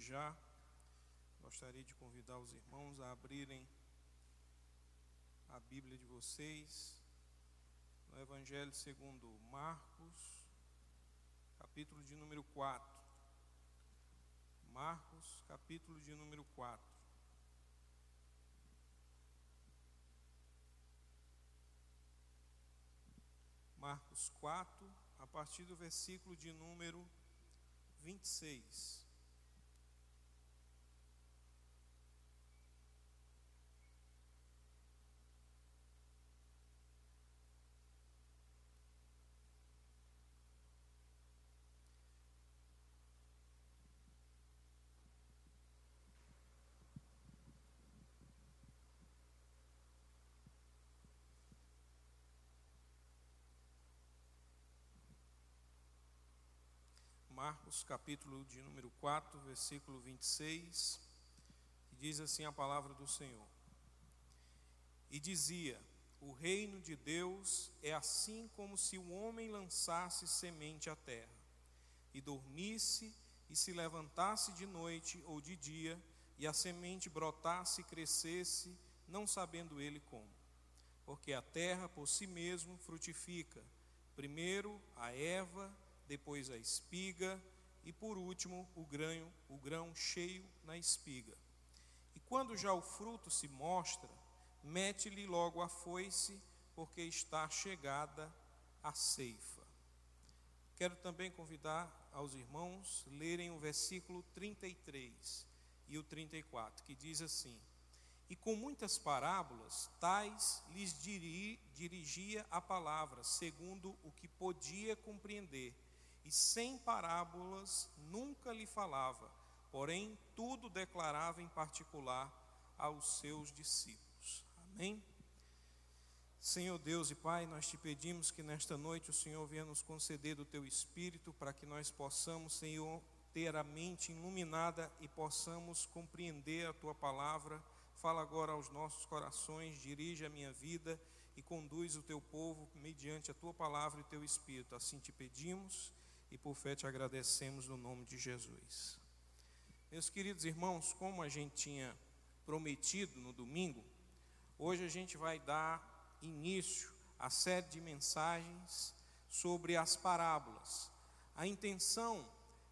já, gostaria de convidar os irmãos a abrirem a Bíblia de vocês no Evangelho segundo Marcos, capítulo de número 4. Marcos, capítulo de número 4. Marcos 4, a partir do versículo de número 26. Marcos, capítulo de número 4, versículo 26, que diz assim a palavra do Senhor. E dizia: O reino de Deus é assim como se o homem lançasse semente à terra, e dormisse e se levantasse de noite ou de dia, e a semente brotasse e crescesse, não sabendo ele como. Porque a terra por si mesmo frutifica, primeiro a erva, depois a espiga e por último o grão, o grão cheio na espiga. E quando já o fruto se mostra, mete-lhe logo a foice, porque está chegada a ceifa. Quero também convidar aos irmãos lerem o versículo 33 e o 34, que diz assim: E com muitas parábolas, tais lhes dirigia a palavra, segundo o que podia compreender e sem parábolas nunca lhe falava, porém tudo declarava em particular aos seus discípulos. Amém? Senhor Deus e Pai, nós te pedimos que nesta noite o Senhor venha nos conceder do teu espírito para que nós possamos, Senhor, ter a mente iluminada e possamos compreender a tua palavra. Fala agora aos nossos corações, dirige a minha vida e conduz o teu povo mediante a tua palavra e teu espírito. Assim te pedimos e por fé te agradecemos no nome de Jesus. Meus queridos irmãos, como a gente tinha prometido no domingo, hoje a gente vai dar início à série de mensagens sobre as parábolas. A intenção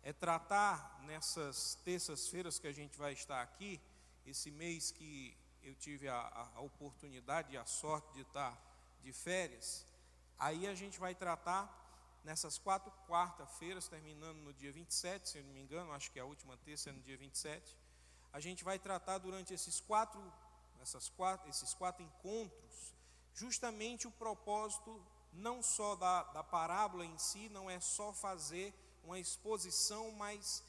é tratar nessas terças-feiras que a gente vai estar aqui, esse mês que eu tive a, a oportunidade e a sorte de estar de férias, aí a gente vai tratar nessas quatro quarta-feiras, terminando no dia 27, se eu não me engano, acho que é a última terça é no dia 27, a gente vai tratar durante esses quatro, essas quatro, esses quatro encontros, justamente o propósito não só da, da parábola em si, não é só fazer uma exposição, mas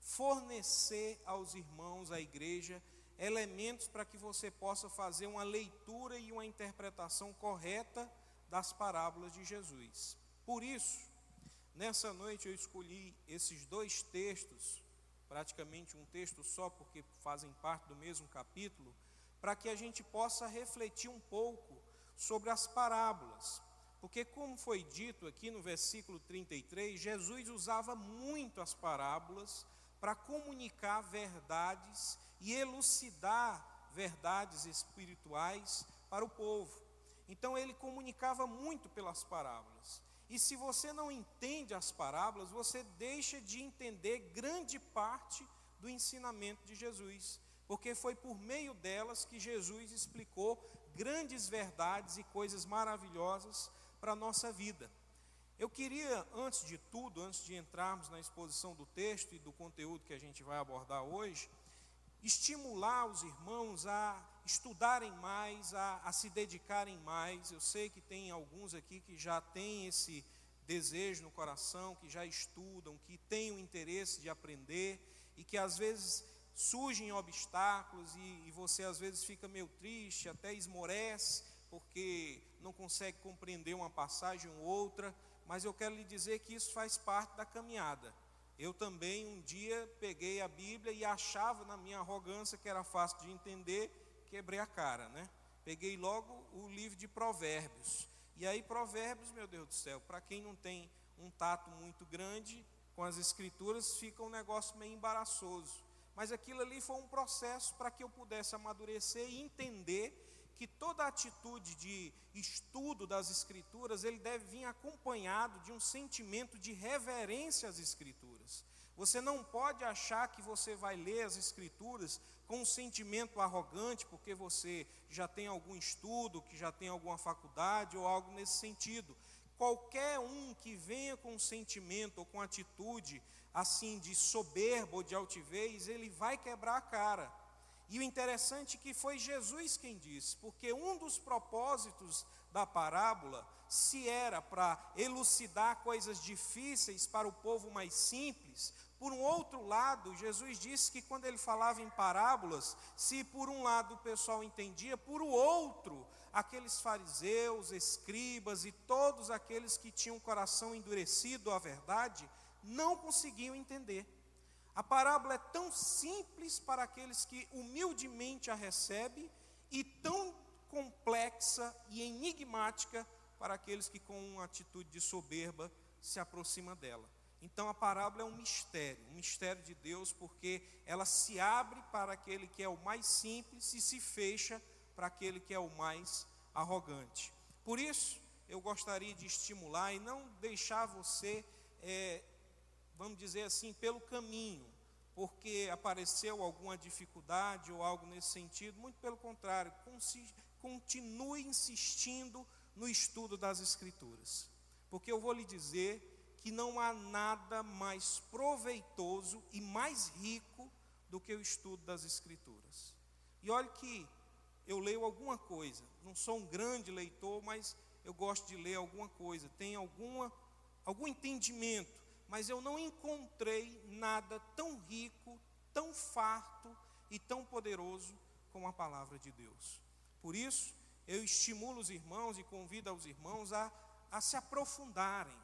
fornecer aos irmãos, à igreja, elementos para que você possa fazer uma leitura e uma interpretação correta das parábolas de Jesus. Por isso, nessa noite eu escolhi esses dois textos, praticamente um texto só, porque fazem parte do mesmo capítulo, para que a gente possa refletir um pouco sobre as parábolas. Porque, como foi dito aqui no versículo 33, Jesus usava muito as parábolas para comunicar verdades e elucidar verdades espirituais para o povo. Então, ele comunicava muito pelas parábolas. E se você não entende as parábolas, você deixa de entender grande parte do ensinamento de Jesus, porque foi por meio delas que Jesus explicou grandes verdades e coisas maravilhosas para a nossa vida. Eu queria, antes de tudo, antes de entrarmos na exposição do texto e do conteúdo que a gente vai abordar hoje, estimular os irmãos a estudarem mais, a, a, se dedicarem mais. Eu sei que tem alguns aqui que já têm esse desejo no coração, que já estudam, que têm o interesse de aprender e que às vezes surgem obstáculos e, e você às vezes fica meio triste, até esmorece, porque não consegue compreender uma passagem ou outra. Mas eu quero lhe dizer que isso faz parte da caminhada. Eu também um dia peguei a Bíblia e achava na minha arrogância que era fácil de entender, quebrei a cara, né? Peguei logo o livro de Provérbios. E aí, Provérbios, meu Deus do céu, para quem não tem um tato muito grande com as escrituras, fica um negócio meio embaraçoso. mas aquilo ali foi um processo para que eu pudesse amadurecer e entender que toda atitude de estudo das Escrituras, ele deve vir acompanhado de um sentimento de reverência às Escrituras. Você não pode achar que você vai ler as Escrituras com um sentimento arrogante, porque você já tem algum estudo, que já tem alguma faculdade ou algo nesse sentido. Qualquer um que venha com um sentimento ou com atitude assim de soberba ou de altivez, ele vai quebrar a cara. E o interessante é que foi Jesus quem disse, porque um dos propósitos da parábola, se era para elucidar coisas difíceis para o povo mais simples, por um outro lado, Jesus disse que quando ele falava em parábolas, se por um lado o pessoal entendia, por o outro, aqueles fariseus, escribas e todos aqueles que tinham o coração endurecido à verdade, não conseguiam entender. A parábola é tão simples para aqueles que humildemente a recebem e tão complexa e enigmática para aqueles que com uma atitude de soberba se aproxima dela. Então a parábola é um mistério, um mistério de Deus, porque ela se abre para aquele que é o mais simples e se fecha para aquele que é o mais arrogante. Por isso, eu gostaria de estimular e não deixar você é, vamos dizer assim, pelo caminho, porque apareceu alguma dificuldade ou algo nesse sentido, muito pelo contrário, continue insistindo no estudo das Escrituras, porque eu vou lhe dizer que não há nada mais proveitoso e mais rico do que o estudo das Escrituras. E olhe que eu leio alguma coisa, não sou um grande leitor, mas eu gosto de ler alguma coisa, tem alguma, algum entendimento mas eu não encontrei nada tão rico, tão farto e tão poderoso como a palavra de Deus. Por isso, eu estimulo os irmãos e convido os irmãos a, a se aprofundarem,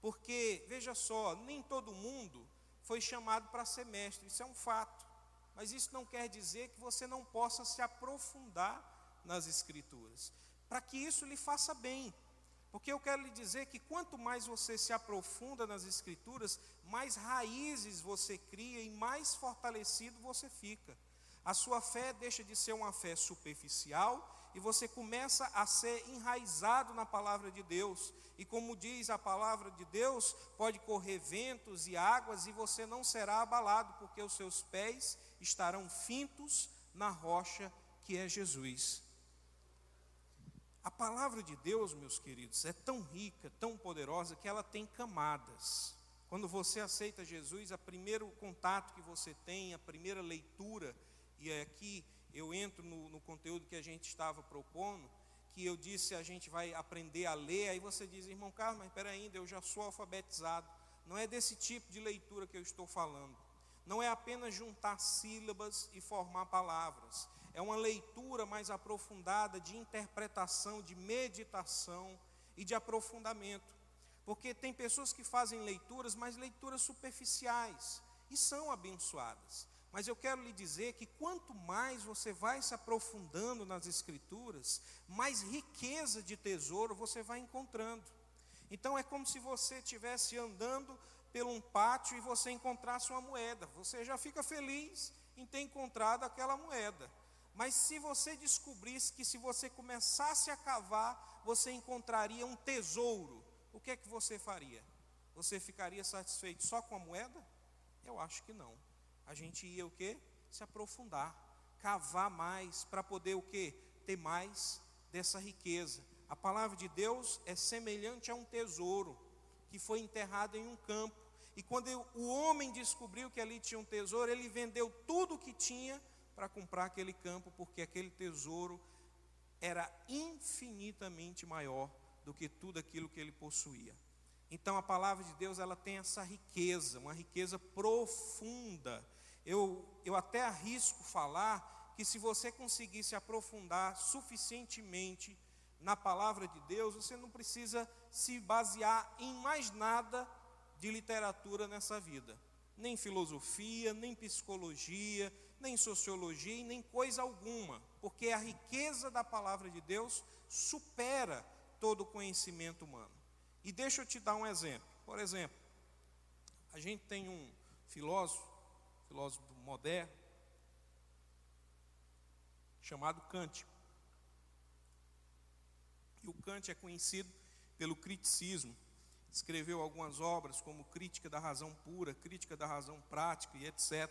porque, veja só, nem todo mundo foi chamado para ser mestre, isso é um fato, mas isso não quer dizer que você não possa se aprofundar nas Escrituras, para que isso lhe faça bem, porque eu quero lhe dizer que quanto mais você se aprofunda nas Escrituras, mais raízes você cria e mais fortalecido você fica. A sua fé deixa de ser uma fé superficial e você começa a ser enraizado na palavra de Deus. E como diz a palavra de Deus, pode correr ventos e águas e você não será abalado, porque os seus pés estarão fintos na rocha que é Jesus. A palavra de Deus, meus queridos, é tão rica, tão poderosa, que ela tem camadas. Quando você aceita Jesus, o primeiro contato que você tem, a primeira leitura, e aqui eu entro no, no conteúdo que a gente estava propondo, que eu disse a gente vai aprender a ler, aí você diz, irmão Carlos, mas espera ainda, eu já sou alfabetizado. Não é desse tipo de leitura que eu estou falando. Não é apenas juntar sílabas e formar palavras é uma leitura mais aprofundada de interpretação, de meditação e de aprofundamento. Porque tem pessoas que fazem leituras, mas leituras superficiais e são abençoadas. Mas eu quero lhe dizer que quanto mais você vai se aprofundando nas Escrituras, mais riqueza de tesouro você vai encontrando. Então é como se você estivesse andando por um pátio e você encontrasse uma moeda. Você já fica feliz em ter encontrado aquela moeda. Mas se você descobrisse que se você começasse a cavar, você encontraria um tesouro, o que é que você faria? Você ficaria satisfeito só com a moeda? Eu acho que não. A gente ia o quê? Se aprofundar, cavar mais para poder o quê? Ter mais dessa riqueza. A palavra de Deus é semelhante a um tesouro que foi enterrado em um campo. E quando o homem descobriu que ali tinha um tesouro, ele vendeu tudo o que tinha para comprar aquele campo, porque aquele tesouro era infinitamente maior do que tudo aquilo que ele possuía. Então a palavra de Deus ela tem essa riqueza, uma riqueza profunda. Eu, eu até arrisco falar que se você conseguir se aprofundar suficientemente na palavra de Deus, você não precisa se basear em mais nada de literatura nessa vida, nem filosofia, nem psicologia, nem sociologia e nem coisa alguma, porque a riqueza da palavra de Deus supera todo o conhecimento humano. E deixa eu te dar um exemplo. Por exemplo, a gente tem um filósofo filósofo moderno, chamado Kant. E o Kant é conhecido pelo criticismo. Escreveu algumas obras como Crítica da Razão Pura, Crítica da Razão Prática e etc.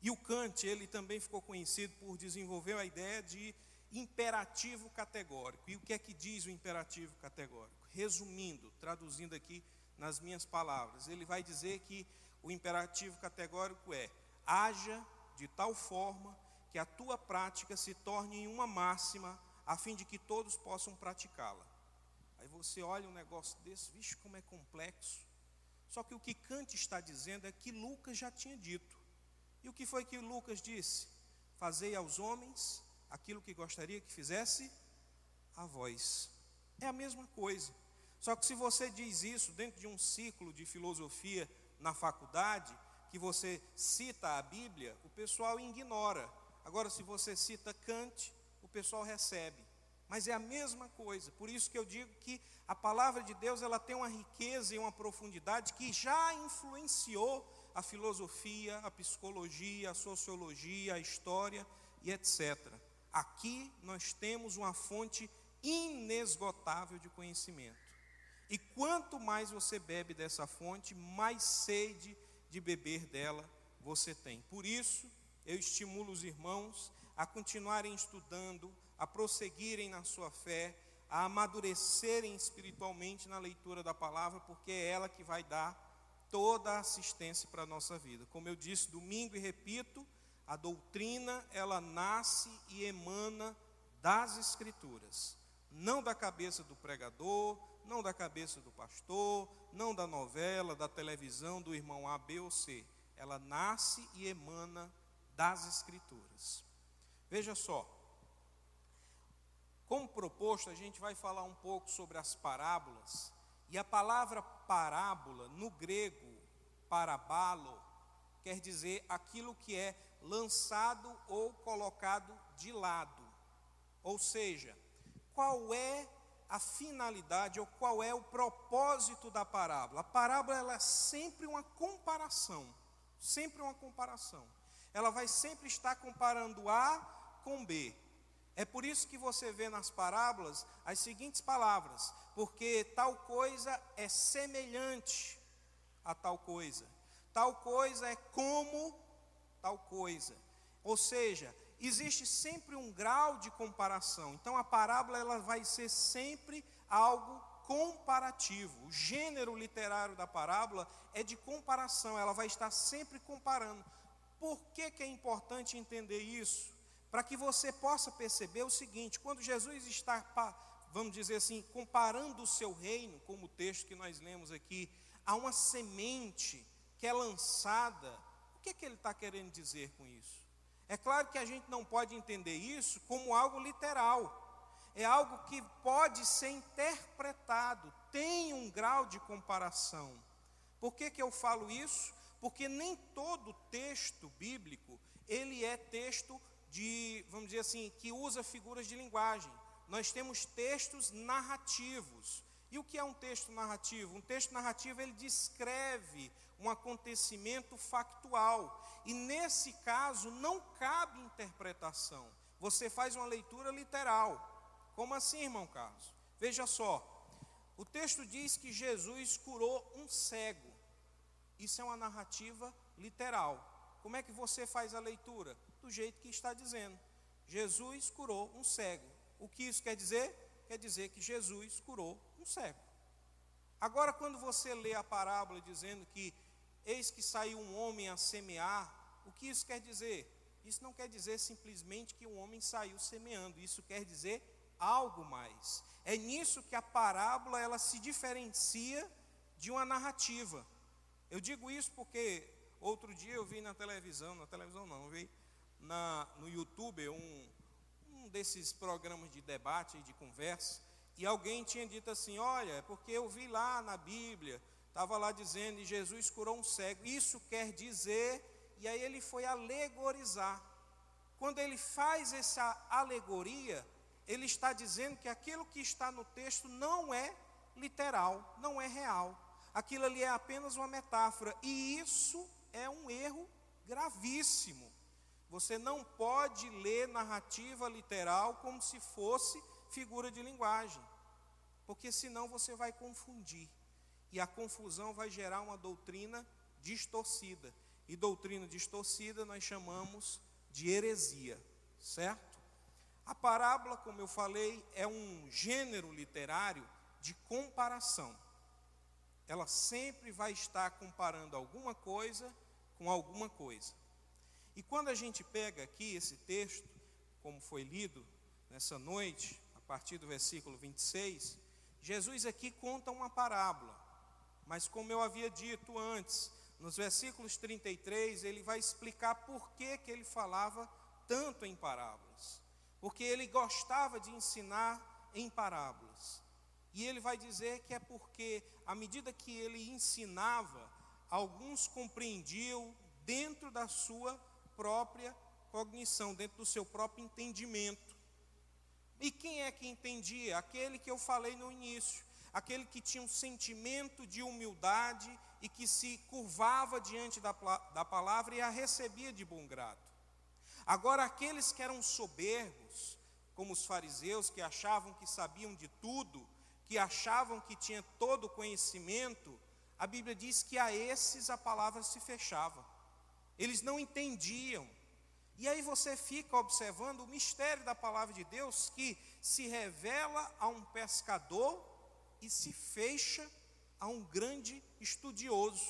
E o Kant, ele também ficou conhecido por desenvolver a ideia de imperativo categórico. E o que é que diz o imperativo categórico? Resumindo, traduzindo aqui nas minhas palavras, ele vai dizer que o imperativo categórico é: haja de tal forma que a tua prática se torne uma máxima, a fim de que todos possam praticá-la. Aí você olha um negócio desse, vixe, como é complexo. Só que o que Kant está dizendo é que Lucas já tinha dito. E o que foi que Lucas disse? Fazei aos homens aquilo que gostaria que fizesse a vós. É a mesma coisa. Só que se você diz isso dentro de um ciclo de filosofia na faculdade, que você cita a Bíblia, o pessoal ignora. Agora, se você cita Kant, o pessoal recebe. Mas é a mesma coisa. Por isso que eu digo que a palavra de Deus ela tem uma riqueza e uma profundidade que já influenciou a filosofia, a psicologia, a sociologia, a história e etc. Aqui nós temos uma fonte inesgotável de conhecimento. E quanto mais você bebe dessa fonte, mais sede de beber dela você tem. Por isso, eu estimulo os irmãos a continuarem estudando, a prosseguirem na sua fé, a amadurecerem espiritualmente na leitura da palavra, porque é ela que vai dar toda a assistência para a nossa vida. Como eu disse domingo e repito, a doutrina ela nasce e emana das escrituras, não da cabeça do pregador, não da cabeça do pastor, não da novela, da televisão, do irmão A, B ou C. Ela nasce e emana das Escrituras. Veja só, como proposto, a gente vai falar um pouco sobre as parábolas, e a palavra parábola, no grego, parabalo, quer dizer aquilo que é lançado ou colocado de lado. Ou seja, qual é a finalidade ou qual é o propósito da parábola. A parábola ela é sempre uma comparação, sempre uma comparação. Ela vai sempre estar comparando A com B. É por isso que você vê nas parábolas as seguintes palavras: porque tal coisa é semelhante a tal coisa, tal coisa é como tal coisa. Ou seja, existe sempre um grau de comparação. Então a parábola ela vai ser sempre algo comparativo. O gênero literário da parábola é de comparação, ela vai estar sempre comparando. Por que, que é importante entender isso? Para que você possa perceber o seguinte: quando Jesus está, vamos dizer assim, comparando o seu reino, como o texto que nós lemos aqui, a uma semente que é lançada, o que, que ele está querendo dizer com isso? É claro que a gente não pode entender isso como algo literal. É algo que pode ser interpretado, tem um grau de comparação. Por que, que eu falo isso? Porque nem todo texto bíblico, ele é texto de, vamos dizer assim, que usa figuras de linguagem. Nós temos textos narrativos. E o que é um texto narrativo? Um texto narrativo ele descreve um acontecimento factual. E nesse caso não cabe interpretação. Você faz uma leitura literal. Como assim, irmão Carlos? Veja só. O texto diz que Jesus curou um cego. Isso é uma narrativa literal. Como é que você faz a leitura? Do jeito que está dizendo. Jesus curou um cego. O que isso quer dizer? Quer dizer que Jesus curou um cego. Agora, quando você lê a parábola dizendo que Eis que saiu um homem a semear. O que isso quer dizer? Isso não quer dizer simplesmente que um homem saiu semeando, isso quer dizer algo mais. É nisso que a parábola ela se diferencia de uma narrativa. Eu digo isso porque outro dia eu vi na televisão, na televisão não, vi na, no YouTube um, um desses programas de debate e de conversa, e alguém tinha dito assim: Olha, é porque eu vi lá na Bíblia estava lá dizendo, e Jesus curou um cego. Isso quer dizer, e aí ele foi alegorizar. Quando ele faz essa alegoria, ele está dizendo que aquilo que está no texto não é literal, não é real. Aquilo ali é apenas uma metáfora, e isso é um erro gravíssimo. Você não pode ler narrativa literal como se fosse figura de linguagem, porque senão você vai confundir. E a confusão vai gerar uma doutrina distorcida. E doutrina distorcida nós chamamos de heresia, certo? A parábola, como eu falei, é um gênero literário de comparação. Ela sempre vai estar comparando alguma coisa com alguma coisa. E quando a gente pega aqui esse texto, como foi lido nessa noite, a partir do versículo 26, Jesus aqui conta uma parábola. Mas como eu havia dito antes, nos versículos 33, ele vai explicar por que, que ele falava tanto em parábolas. Porque ele gostava de ensinar em parábolas. E ele vai dizer que é porque, à medida que ele ensinava, alguns compreendiam dentro da sua própria cognição, dentro do seu próprio entendimento. E quem é que entendia? Aquele que eu falei no início, aquele que tinha um sentimento de humildade e que se curvava diante da, da palavra e a recebia de bom grado. Agora, aqueles que eram soberbos, como os fariseus, que achavam que sabiam de tudo, que achavam que tinha todo o conhecimento, a Bíblia diz que a esses a palavra se fechava. Eles não entendiam. E aí você fica observando o mistério da palavra de Deus que se revela a um pescador e se fecha a um grande estudioso.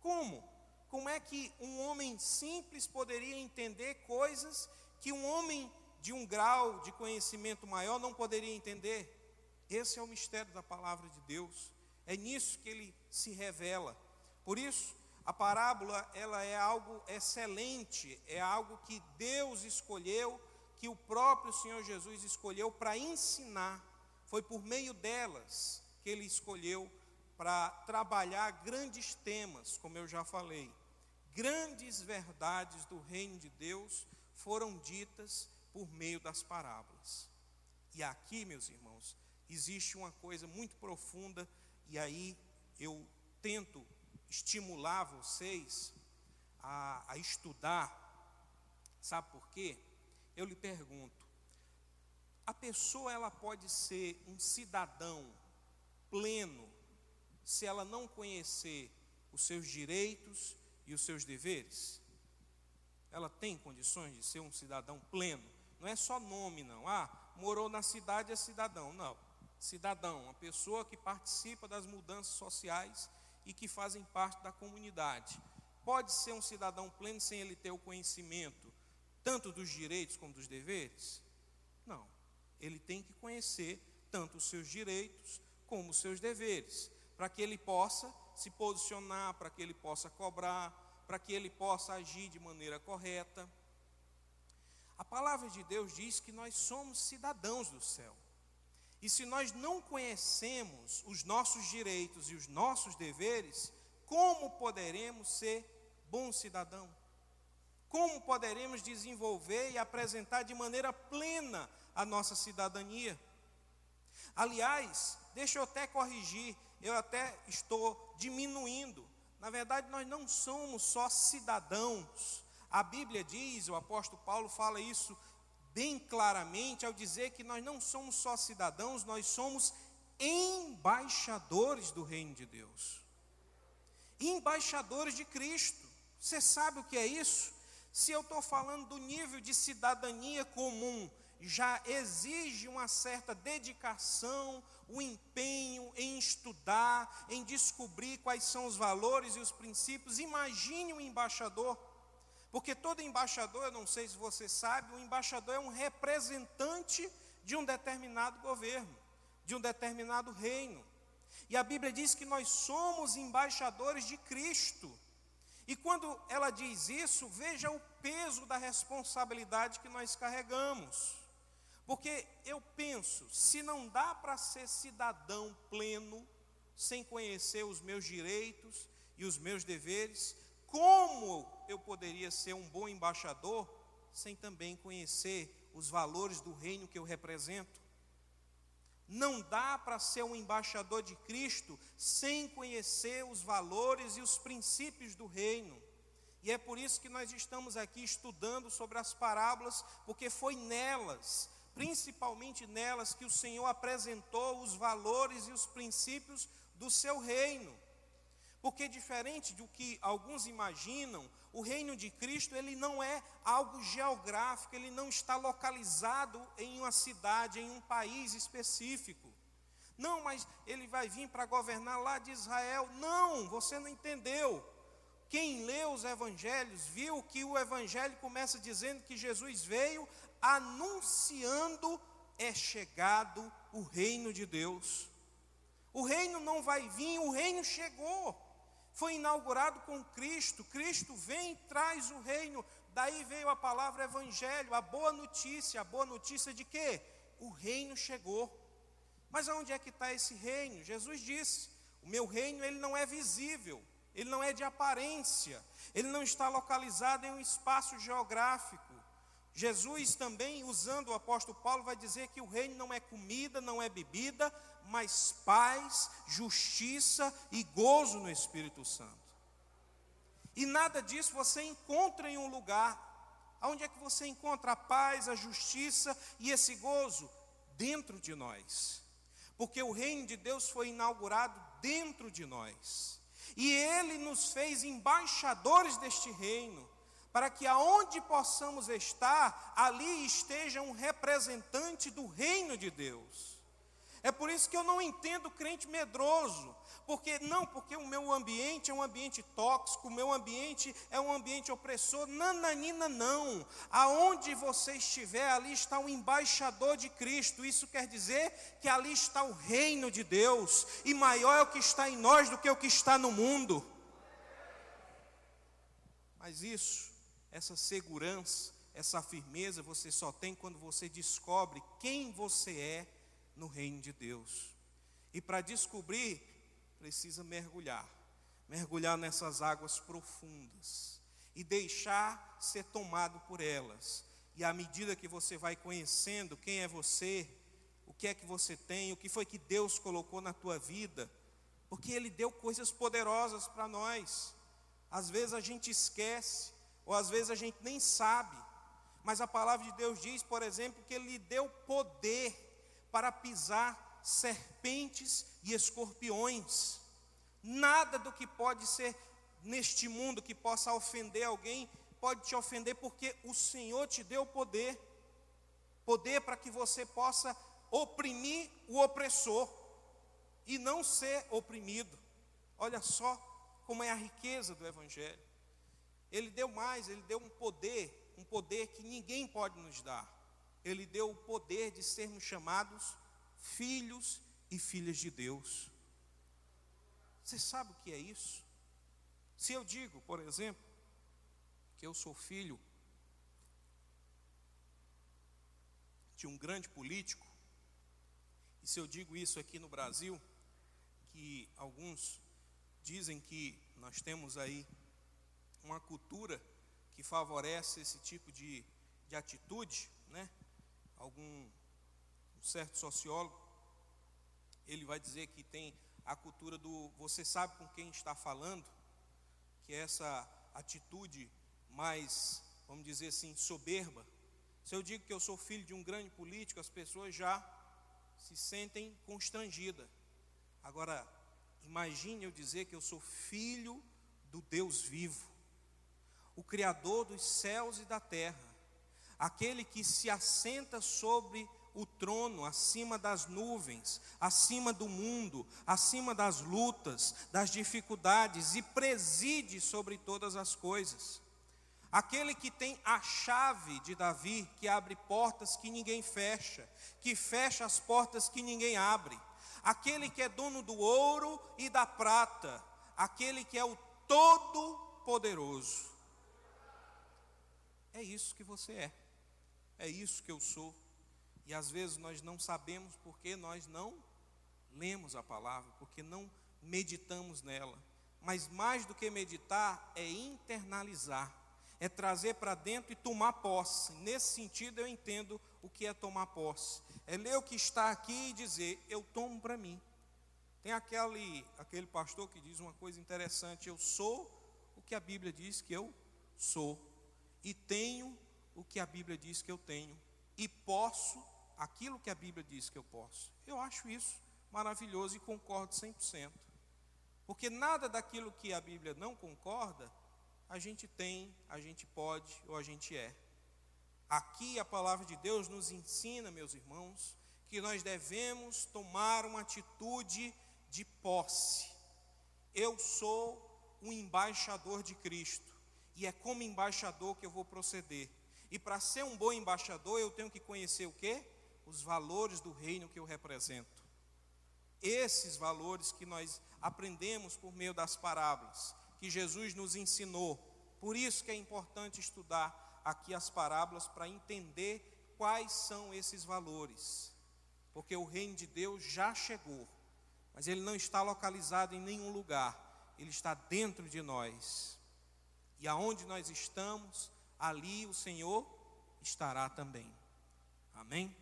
Como? Como é que um homem simples poderia entender coisas que um homem de um grau de conhecimento maior não poderia entender? Esse é o mistério da palavra de Deus. É nisso que ele se revela. Por isso, a parábola ela é algo excelente, é algo que Deus escolheu, que o próprio Senhor Jesus escolheu para ensinar. Foi por meio delas que ele escolheu para trabalhar grandes temas, como eu já falei. Grandes verdades do reino de Deus foram ditas por meio das parábolas. E aqui, meus irmãos, existe uma coisa muito profunda, e aí eu tento estimular vocês a, a estudar. Sabe por quê? Eu lhe pergunto: a pessoa ela pode ser um cidadão pleno se ela não conhecer os seus direitos e os seus deveres? Ela tem condições de ser um cidadão pleno? Não é só nome, não. Ah, morou na cidade é cidadão. Não cidadão, uma pessoa que participa das mudanças sociais e que fazem parte da comunidade. Pode ser um cidadão pleno sem ele ter o conhecimento tanto dos direitos como dos deveres? Ele tem que conhecer tanto os seus direitos como os seus deveres, para que ele possa se posicionar, para que ele possa cobrar, para que ele possa agir de maneira correta. A palavra de Deus diz que nós somos cidadãos do céu. E se nós não conhecemos os nossos direitos e os nossos deveres, como poderemos ser bom cidadão? Como poderemos desenvolver e apresentar de maneira plena a nossa cidadania? Aliás, deixa eu até corrigir, eu até estou diminuindo. Na verdade, nós não somos só cidadãos. A Bíblia diz, o apóstolo Paulo fala isso bem claramente ao dizer que nós não somos só cidadãos, nós somos embaixadores do reino de Deus. Embaixadores de Cristo. Você sabe o que é isso? Se eu estou falando do nível de cidadania comum, já exige uma certa dedicação, o um empenho em estudar, em descobrir quais são os valores e os princípios. Imagine um embaixador porque todo embaixador, eu não sei se você sabe, o embaixador é um representante de um determinado governo, de um determinado reino. E a Bíblia diz que nós somos embaixadores de Cristo. E quando ela diz isso, veja o peso da responsabilidade que nós carregamos. Porque eu penso, se não dá para ser cidadão pleno, sem conhecer os meus direitos e os meus deveres, como eu poderia ser um bom embaixador sem também conhecer os valores do reino que eu represento? Não dá para ser um embaixador de Cristo sem conhecer os valores e os princípios do reino. E é por isso que nós estamos aqui estudando sobre as parábolas, porque foi nelas, principalmente nelas, que o Senhor apresentou os valores e os princípios do seu reino. Porque diferente do que alguns imaginam, o reino de Cristo, ele não é algo geográfico, ele não está localizado em uma cidade, em um país específico. Não, mas ele vai vir para governar lá de Israel. Não, você não entendeu. Quem lê os evangelhos viu que o evangelho começa dizendo que Jesus veio anunciando é chegado o reino de Deus. O reino não vai vir, o reino chegou foi inaugurado com Cristo. Cristo vem e traz o reino. Daí veio a palavra evangelho, a boa notícia. A boa notícia de quê? O reino chegou. Mas aonde é que está esse reino? Jesus disse: O meu reino ele não é visível, ele não é de aparência, ele não está localizado em um espaço geográfico. Jesus também, usando o apóstolo Paulo, vai dizer que o reino não é comida, não é bebida, mas paz, justiça e gozo no Espírito Santo. E nada disso você encontra em um lugar. Onde é que você encontra a paz, a justiça e esse gozo? Dentro de nós. Porque o reino de Deus foi inaugurado dentro de nós. E ele nos fez embaixadores deste reino, para que aonde possamos estar, ali esteja um representante do reino de Deus. É por isso que eu não entendo crente medroso. Porque não, porque o meu ambiente é um ambiente tóxico, o meu ambiente é um ambiente opressor. Nananina não. Aonde você estiver, ali está o embaixador de Cristo. Isso quer dizer que ali está o reino de Deus, e maior é o que está em nós do que o que está no mundo. Mas isso, essa segurança, essa firmeza você só tem quando você descobre quem você é no reino de Deus. E para descobrir, precisa mergulhar mergulhar nessas águas profundas e deixar ser tomado por elas. E à medida que você vai conhecendo quem é você, o que é que você tem, o que foi que Deus colocou na tua vida, porque Ele deu coisas poderosas para nós. Às vezes a gente esquece, ou às vezes a gente nem sabe, mas a palavra de Deus diz, por exemplo, que Ele deu poder para pisar serpentes e escorpiões. Nada do que pode ser neste mundo que possa ofender alguém pode te ofender, porque o Senhor te deu poder poder para que você possa oprimir o opressor e não ser oprimido. Olha só como é a riqueza do Evangelho. Ele deu mais, ele deu um poder, um poder que ninguém pode nos dar. Ele deu o poder de sermos chamados filhos e filhas de Deus. Você sabe o que é isso? Se eu digo, por exemplo, que eu sou filho de um grande político, e se eu digo isso aqui no Brasil, que alguns dizem que nós temos aí uma cultura que favorece esse tipo de, de atitude, né? algum um certo sociólogo, ele vai dizer que tem a cultura do você sabe com quem está falando, que é essa atitude mais, vamos dizer assim, soberba. Se eu digo que eu sou filho de um grande político, as pessoas já se sentem constrangidas. Agora, imagine eu dizer que eu sou filho do Deus vivo, o Criador dos céus e da terra, aquele que se assenta sobre o trono, acima das nuvens, acima do mundo, acima das lutas, das dificuldades e preside sobre todas as coisas. Aquele que tem a chave de Davi, que abre portas que ninguém fecha, que fecha as portas que ninguém abre. Aquele que é dono do ouro e da prata, aquele que é o todo-poderoso. É isso que você é. É isso que eu sou. E às vezes nós não sabemos porque nós não lemos a palavra, porque não meditamos nela. Mas mais do que meditar é internalizar, é trazer para dentro e tomar posse. Nesse sentido eu entendo o que é tomar posse. É ler o que está aqui e dizer, eu tomo para mim. Tem aquele, aquele pastor que diz uma coisa interessante, eu sou o que a Bíblia diz que eu sou e tenho o que a Bíblia diz que eu tenho e posso aquilo que a Bíblia diz que eu posso. Eu acho isso maravilhoso e concordo 100%. Porque nada daquilo que a Bíblia não concorda, a gente tem, a gente pode ou a gente é. Aqui a palavra de Deus nos ensina, meus irmãos, que nós devemos tomar uma atitude de posse. Eu sou um embaixador de Cristo, e é como embaixador que eu vou proceder. E para ser um bom embaixador, eu tenho que conhecer o quê? Os valores do reino que eu represento. Esses valores que nós aprendemos por meio das parábolas, que Jesus nos ensinou. Por isso que é importante estudar aqui as parábolas para entender quais são esses valores. Porque o reino de Deus já chegou, mas ele não está localizado em nenhum lugar, ele está dentro de nós. E aonde nós estamos, ali o Senhor estará também. Amém?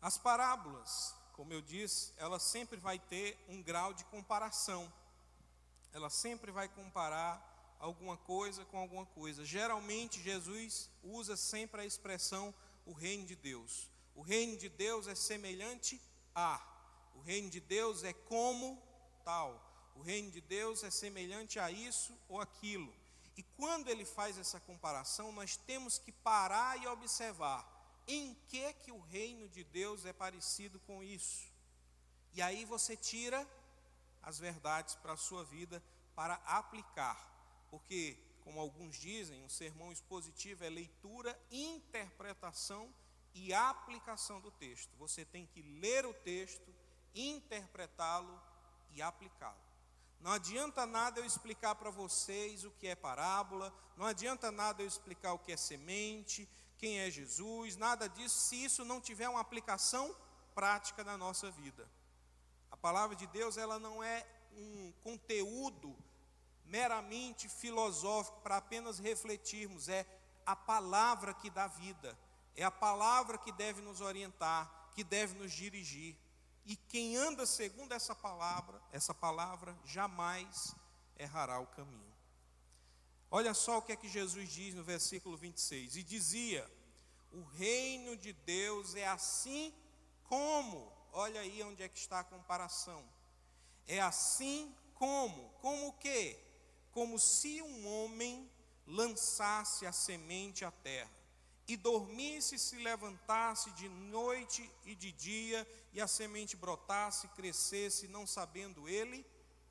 As parábolas, como eu disse, ela sempre vai ter um grau de comparação. Ela sempre vai comparar alguma coisa com alguma coisa. Geralmente Jesus usa sempre a expressão o reino de Deus. O reino de Deus é semelhante a. O reino de Deus é como tal. O reino de Deus é semelhante a isso ou aquilo. E quando ele faz essa comparação, nós temos que parar e observar em que que o reino de Deus é parecido com isso. E aí você tira as verdades para a sua vida para aplicar porque, como alguns dizem, o sermão expositivo é leitura, interpretação e aplicação do texto. Você tem que ler o texto, interpretá-lo e aplicá-lo. Não adianta nada eu explicar para vocês o que é parábola, não adianta nada eu explicar o que é semente, quem é Jesus, nada disso, se isso não tiver uma aplicação prática na nossa vida. A palavra de Deus, ela não é um conteúdo meramente filosófico para apenas refletirmos, é a palavra que dá vida, é a palavra que deve nos orientar, que deve nos dirigir. E quem anda segundo essa palavra, essa palavra jamais errará o caminho. Olha só o que é que Jesus diz no versículo 26. E dizia: O reino de Deus é assim como, olha aí onde é que está a comparação. É assim como, como o quê? como se um homem lançasse a semente à terra, e dormisse se levantasse de noite e de dia, e a semente brotasse, crescesse, não sabendo ele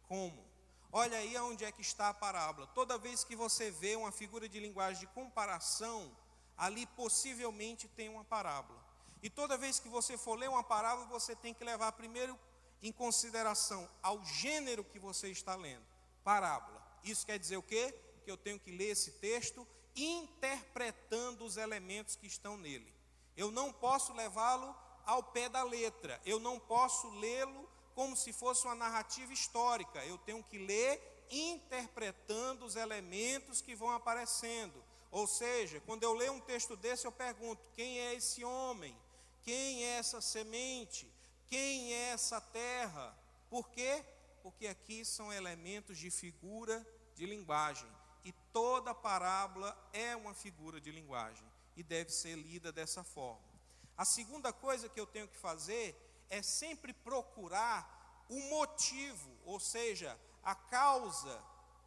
como. Olha aí onde é que está a parábola. Toda vez que você vê uma figura de linguagem de comparação, ali possivelmente tem uma parábola. E toda vez que você for ler uma parábola, você tem que levar primeiro em consideração ao gênero que você está lendo. Parábola. Isso quer dizer o quê? Que eu tenho que ler esse texto interpretando os elementos que estão nele. Eu não posso levá-lo ao pé da letra, eu não posso lê-lo como se fosse uma narrativa histórica, eu tenho que ler interpretando os elementos que vão aparecendo. Ou seja, quando eu leio um texto desse, eu pergunto: quem é esse homem? Quem é essa semente? Quem é essa terra? Por quê? Porque aqui são elementos de figura de linguagem. E toda parábola é uma figura de linguagem e deve ser lida dessa forma. A segunda coisa que eu tenho que fazer é sempre procurar o motivo, ou seja, a causa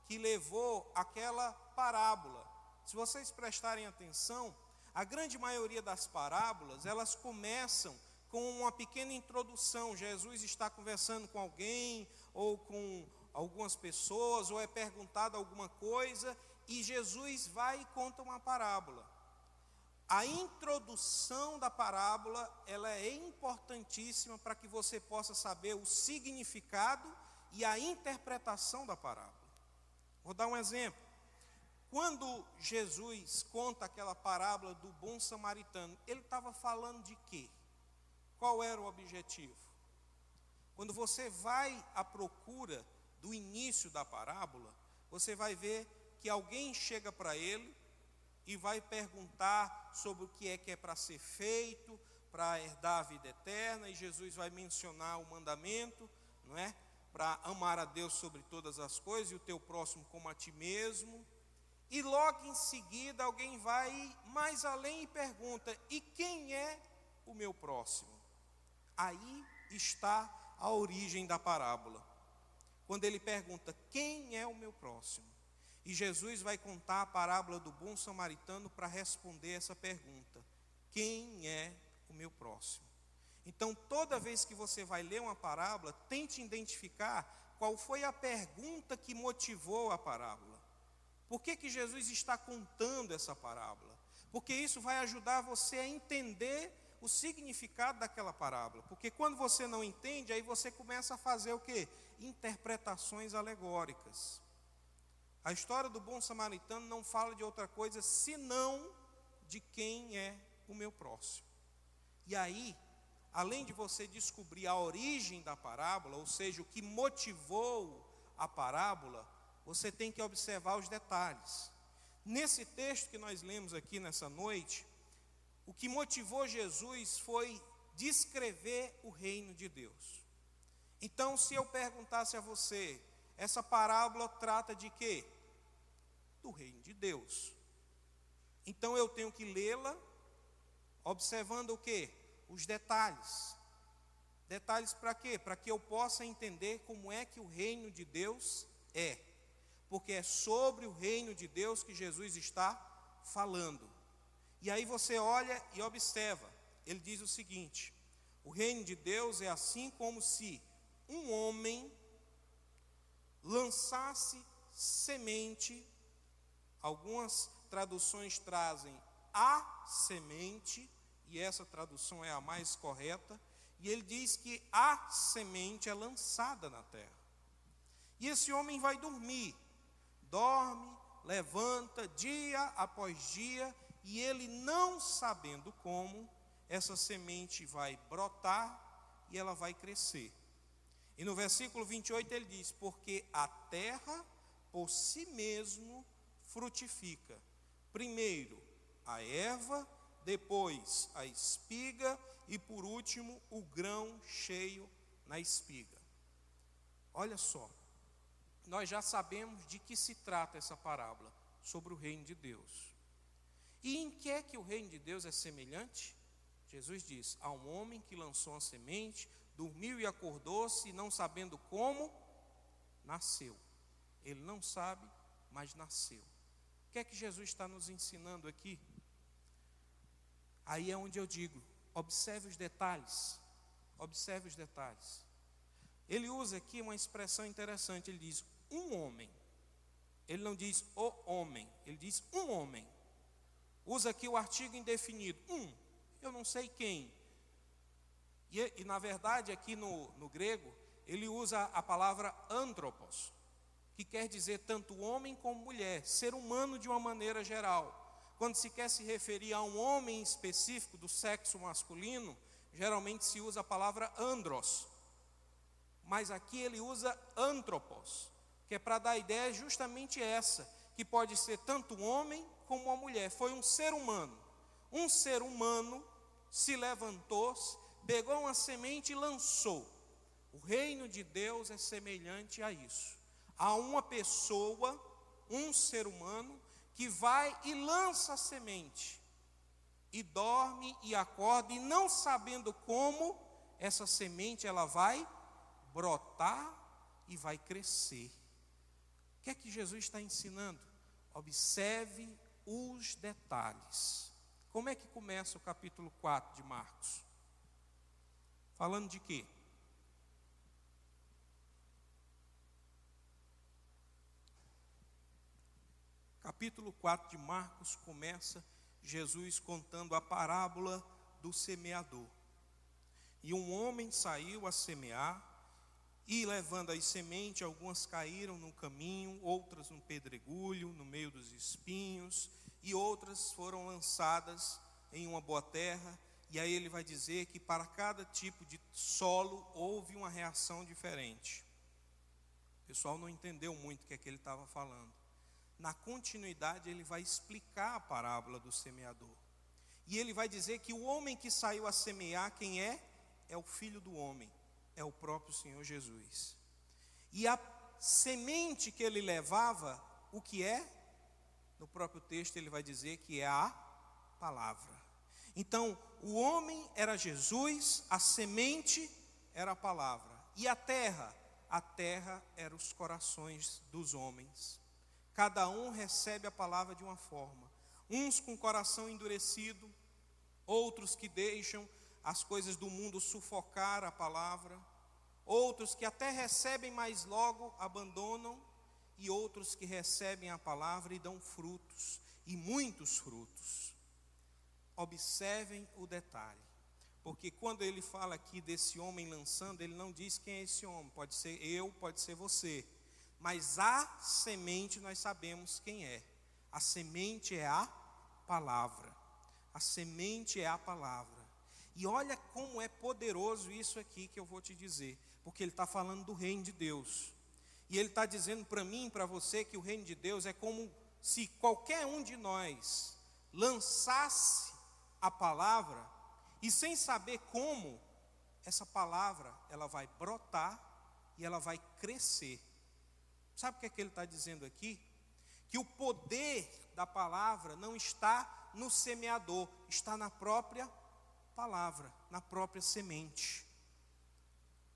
que levou aquela parábola. Se vocês prestarem atenção, a grande maioria das parábolas, elas começam com uma pequena introdução. Jesus está conversando com alguém ou com algumas pessoas, ou é perguntado alguma coisa, e Jesus vai e conta uma parábola. A introdução da parábola, ela é importantíssima para que você possa saber o significado e a interpretação da parábola. Vou dar um exemplo. Quando Jesus conta aquela parábola do bom samaritano, ele estava falando de quê? Qual era o objetivo? Quando você vai à procura do início da parábola, você vai ver que alguém chega para ele e vai perguntar sobre o que é que é para ser feito, para herdar a vida eterna, e Jesus vai mencionar o mandamento, não é? Para amar a Deus sobre todas as coisas e o teu próximo como a ti mesmo. E logo em seguida alguém vai mais além e pergunta: e quem é o meu próximo? Aí está a origem da parábola. Quando ele pergunta: quem é o meu próximo? E Jesus vai contar a parábola do bom samaritano para responder essa pergunta: quem é o meu próximo? Então, toda vez que você vai ler uma parábola, tente identificar qual foi a pergunta que motivou a parábola. Por que, que Jesus está contando essa parábola? Porque isso vai ajudar você a entender o significado daquela parábola. Porque quando você não entende, aí você começa a fazer o que? Interpretações alegóricas. A história do bom samaritano não fala de outra coisa senão de quem é o meu próximo. E aí, além de você descobrir a origem da parábola, ou seja, o que motivou a parábola, você tem que observar os detalhes. Nesse texto que nós lemos aqui nessa noite, o que motivou Jesus foi descrever o reino de Deus. Então, se eu perguntasse a você, essa parábola trata de quê? Do reino de Deus. Então eu tenho que lê-la observando o quê? os detalhes. Detalhes para quê? Para que eu possa entender como é que o reino de Deus é. Porque é sobre o reino de Deus que Jesus está falando. E aí você olha e observa. Ele diz o seguinte: O reino de Deus é assim como se um homem lançasse semente, algumas traduções trazem a semente, e essa tradução é a mais correta, e ele diz que a semente é lançada na terra. E esse homem vai dormir, dorme, levanta dia após dia, e ele não sabendo como, essa semente vai brotar e ela vai crescer. E no versículo 28 ele diz: Porque a terra por si mesmo frutifica. Primeiro a erva, depois a espiga e por último o grão cheio na espiga. Olha só, nós já sabemos de que se trata essa parábola sobre o reino de Deus. E em que é que o reino de Deus é semelhante? Jesus diz: a um homem que lançou a semente, dormiu e acordou-se, não sabendo como, nasceu. Ele não sabe, mas nasceu. O que é que Jesus está nos ensinando aqui? Aí é onde eu digo: observe os detalhes. Observe os detalhes. Ele usa aqui uma expressão interessante. Ele diz: um homem. Ele não diz o homem, ele diz um homem. Usa aqui o artigo indefinido. Um, eu não sei quem. E, e na verdade, aqui no, no grego, ele usa a palavra antropos, que quer dizer tanto homem como mulher, ser humano de uma maneira geral quando se quer se referir a um homem específico do sexo masculino, geralmente se usa a palavra andros. Mas aqui ele usa antropos, que é para dar a ideia justamente essa, que pode ser tanto um homem como uma mulher. Foi um ser humano. Um ser humano se levantou, pegou uma semente e lançou. O reino de Deus é semelhante a isso. A uma pessoa, um ser humano, que vai e lança a semente, e dorme e acorda, e não sabendo como, essa semente ela vai brotar e vai crescer. O que é que Jesus está ensinando? Observe os detalhes. Como é que começa o capítulo 4 de Marcos? Falando de quê? Capítulo 4 de Marcos começa Jesus contando a parábola do semeador. E um homem saiu a semear, e levando as sementes, algumas caíram no caminho, outras no pedregulho, no meio dos espinhos, e outras foram lançadas em uma boa terra. E aí ele vai dizer que para cada tipo de solo houve uma reação diferente. O pessoal não entendeu muito o que é que ele estava falando na continuidade, ele vai explicar a parábola do semeador. E ele vai dizer que o homem que saiu a semear, quem é? É o filho do homem, é o próprio Senhor Jesus. E a semente que ele levava, o que é? no próprio texto ele vai dizer que é a palavra. Então, o homem era Jesus, a semente era a palavra. E a terra? A terra era os corações dos homens. Cada um recebe a palavra de uma forma. Uns com o coração endurecido, outros que deixam as coisas do mundo sufocar a palavra, outros que até recebem, mas logo abandonam, e outros que recebem a palavra e dão frutos, e muitos frutos. Observem o detalhe, porque quando ele fala aqui desse homem lançando, ele não diz quem é esse homem, pode ser eu, pode ser você, mas a semente nós sabemos quem é, a semente é a palavra, a semente é a palavra. E olha como é poderoso isso aqui que eu vou te dizer, porque ele está falando do reino de Deus. E ele está dizendo para mim para você que o reino de Deus é como se qualquer um de nós lançasse a palavra e sem saber como essa palavra ela vai brotar e ela vai crescer. Sabe o que é que ele está dizendo aqui? Que o poder da palavra não está no semeador, está na própria palavra, na própria semente.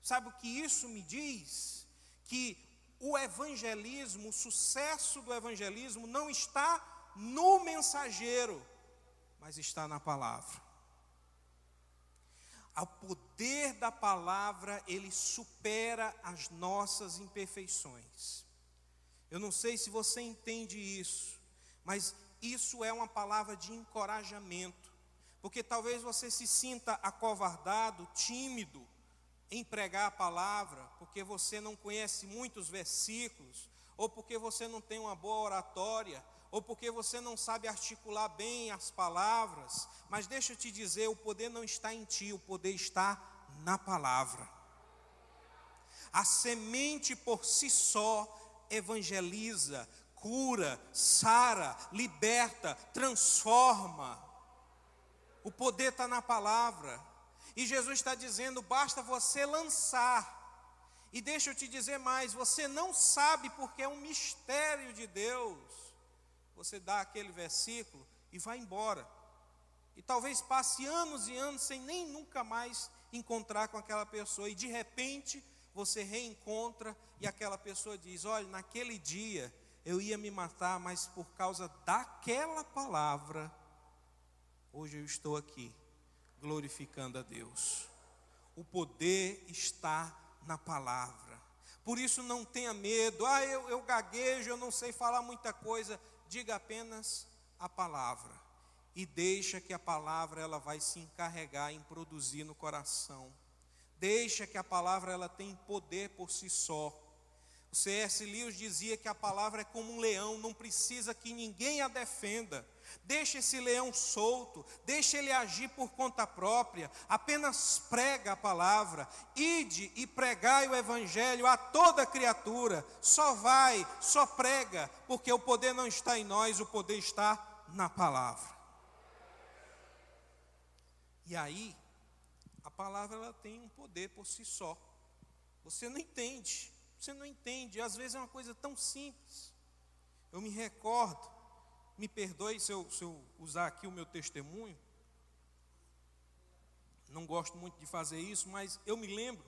Sabe o que isso me diz? Que o evangelismo, o sucesso do evangelismo não está no mensageiro, mas está na palavra. O poder da palavra, ele supera as nossas imperfeições. Eu não sei se você entende isso, mas isso é uma palavra de encorajamento porque talvez você se sinta acovardado, tímido em pregar a palavra, porque você não conhece muitos versículos, ou porque você não tem uma boa oratória, ou porque você não sabe articular bem as palavras, mas deixa eu te dizer: o poder não está em ti, o poder está na palavra. A semente por si só evangeliza, cura, sara, liberta, transforma. O poder está na palavra. E Jesus está dizendo: basta você lançar. E deixa eu te dizer mais: você não sabe porque é um mistério de Deus. Você dá aquele versículo e vai embora. E talvez passe anos e anos sem nem nunca mais encontrar com aquela pessoa. E de repente você reencontra e aquela pessoa diz: Olha, naquele dia eu ia me matar, mas por causa daquela palavra Hoje eu estou aqui glorificando a Deus. O poder está na palavra. Por isso não tenha medo. Ah, eu, eu gaguejo, eu não sei falar muita coisa. Diga apenas a palavra. E deixa que a palavra ela vai se encarregar em produzir no coração. Deixa que a palavra ela tem poder por si só. O C.S. Lewis dizia que a palavra é como um leão, não precisa que ninguém a defenda. Deixa esse leão solto, deixa ele agir por conta própria, apenas prega a palavra, ide e pregai o evangelho a toda criatura. Só vai, só prega, porque o poder não está em nós, o poder está na palavra. E aí, a palavra ela tem um poder por si só. Você não entende, você não entende, às vezes é uma coisa tão simples. Eu me recordo me perdoe se eu, se eu usar aqui o meu testemunho. Não gosto muito de fazer isso, mas eu me lembro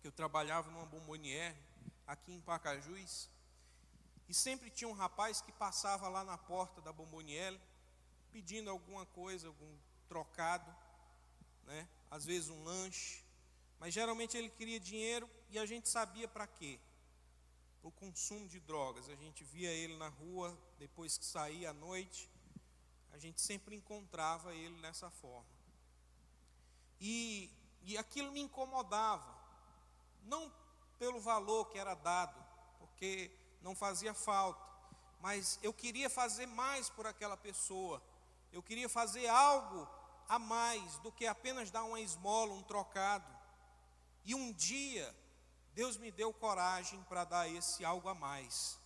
que eu trabalhava numa bomboniere aqui em Pacajus e sempre tinha um rapaz que passava lá na porta da bomboniere pedindo alguma coisa, algum trocado, né? Às vezes um lanche, mas geralmente ele queria dinheiro e a gente sabia para quê o consumo de drogas. A gente via ele na rua, depois que saía à noite, a gente sempre encontrava ele nessa forma. E, e aquilo me incomodava, não pelo valor que era dado, porque não fazia falta, mas eu queria fazer mais por aquela pessoa, eu queria fazer algo a mais do que apenas dar uma esmola, um trocado. E um dia Deus me deu coragem para dar esse algo a mais.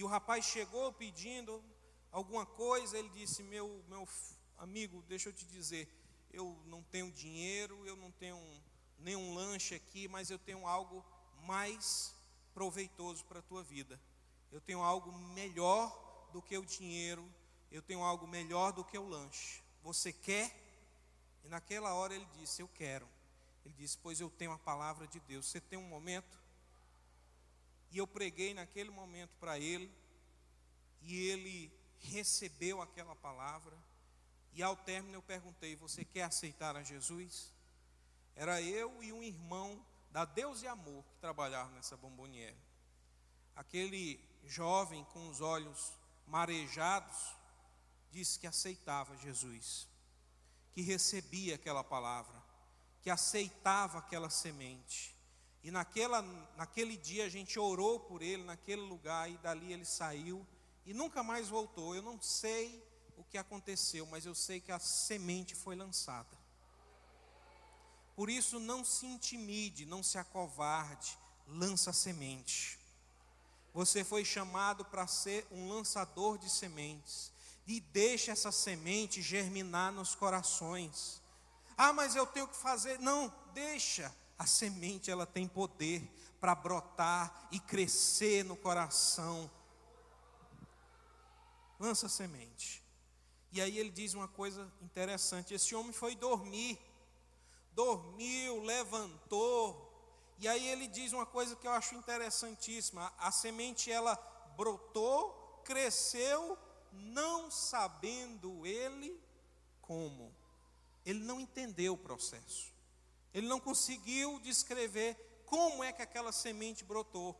E o rapaz chegou pedindo alguma coisa, ele disse: Meu, meu amigo, deixa eu te dizer, eu não tenho dinheiro, eu não tenho nenhum lanche aqui, mas eu tenho algo mais proveitoso para a tua vida. Eu tenho algo melhor do que o dinheiro, eu tenho algo melhor do que o lanche. Você quer? E naquela hora ele disse: Eu quero. Ele disse: Pois eu tenho a palavra de Deus. Você tem um momento? E eu preguei naquele momento para ele, e ele recebeu aquela palavra. E ao término eu perguntei: Você quer aceitar a Jesus? Era eu e um irmão da Deus e Amor que trabalhavam nessa bomboniere. Aquele jovem com os olhos marejados disse que aceitava Jesus, que recebia aquela palavra, que aceitava aquela semente. E naquela, naquele dia a gente orou por ele, naquele lugar, e dali ele saiu e nunca mais voltou. Eu não sei o que aconteceu, mas eu sei que a semente foi lançada. Por isso, não se intimide, não se acovarde, lança a semente. Você foi chamado para ser um lançador de sementes. E deixe essa semente germinar nos corações. Ah, mas eu tenho que fazer. Não, deixa. A semente ela tem poder para brotar e crescer no coração. Lança a semente. E aí ele diz uma coisa interessante: esse homem foi dormir, dormiu, levantou, e aí ele diz uma coisa que eu acho interessantíssima: a semente ela brotou, cresceu, não sabendo ele como. Ele não entendeu o processo. Ele não conseguiu descrever como é que aquela semente brotou.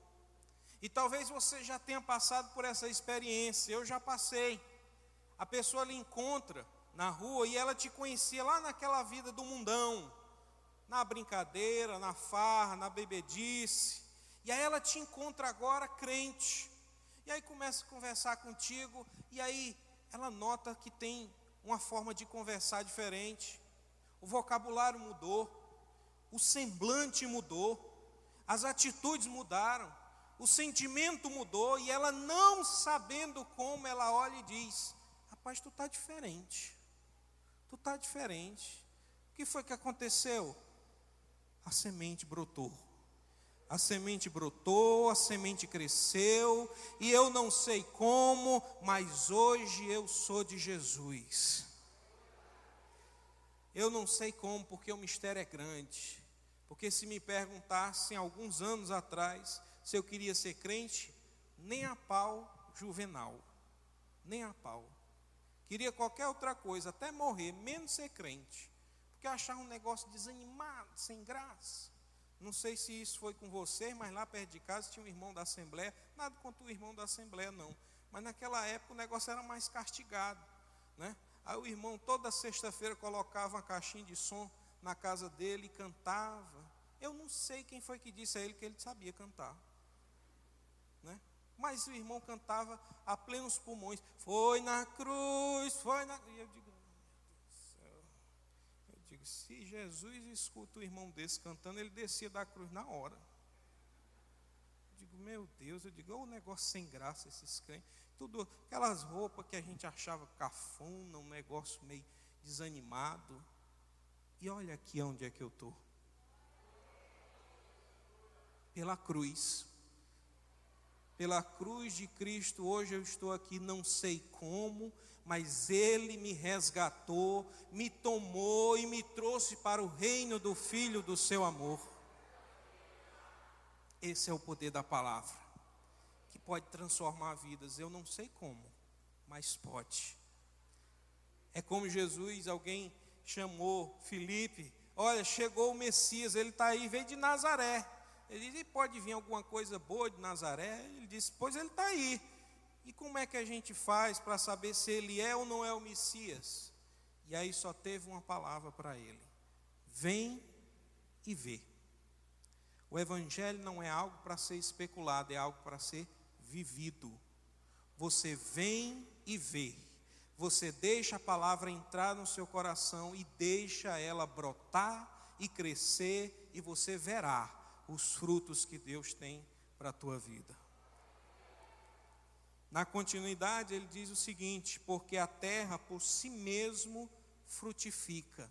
E talvez você já tenha passado por essa experiência, eu já passei. A pessoa lhe encontra na rua e ela te conhecia lá naquela vida do mundão, na brincadeira, na farra, na bebedice. E aí ela te encontra agora crente. E aí começa a conversar contigo, e aí ela nota que tem uma forma de conversar diferente. O vocabulário mudou, o semblante mudou, as atitudes mudaram, o sentimento mudou, e ela não sabendo como, ela olha e diz: rapaz, tu está diferente. Tu está diferente. O que foi que aconteceu? A semente brotou. A semente brotou, a semente cresceu, e eu não sei como, mas hoje eu sou de Jesus. Eu não sei como, porque o mistério é grande. Porque se me perguntassem alguns anos atrás se eu queria ser crente, nem a pau juvenal, nem a pau. Queria qualquer outra coisa, até morrer, menos ser crente. Porque achava um negócio desanimado, sem graça. Não sei se isso foi com você, mas lá perto de casa tinha um irmão da Assembleia. Nada contra o irmão da Assembleia, não. Mas naquela época o negócio era mais castigado. Né? Aí o irmão toda sexta-feira colocava uma caixinha de som na casa dele e cantava. Eu não sei quem foi que disse a ele que ele sabia cantar. Né? Mas o irmão cantava a plenos pulmões. Foi na cruz, foi na. E eu digo. Eu digo, se Jesus escuta o irmão desse cantando, ele descia da cruz na hora. Eu digo, meu Deus, eu digo, é um negócio sem graça esses crentes. Tudo, aquelas roupas que a gente achava cafona, um negócio meio desanimado. E olha aqui onde é que eu estou. Pela cruz pela cruz de Cristo, hoje eu estou aqui, não sei como, mas Ele me resgatou, me tomou e me trouxe para o reino do Filho do seu amor. Esse é o poder da palavra, que pode transformar vidas. Eu não sei como, mas pode. É como Jesus, alguém chamou Felipe, olha, chegou o Messias, ele está aí, veio de Nazaré. Ele disse: pode vir alguma coisa boa de Nazaré? Ele disse: pois ele está aí. E como é que a gente faz para saber se ele é ou não é o Messias? E aí só teve uma palavra para ele: vem e vê. O Evangelho não é algo para ser especulado, é algo para ser vivido. Você vem e vê. Você deixa a palavra entrar no seu coração e deixa ela brotar e crescer, e você verá os frutos que Deus tem para a tua vida. Na continuidade, ele diz o seguinte: porque a terra por si mesmo frutifica.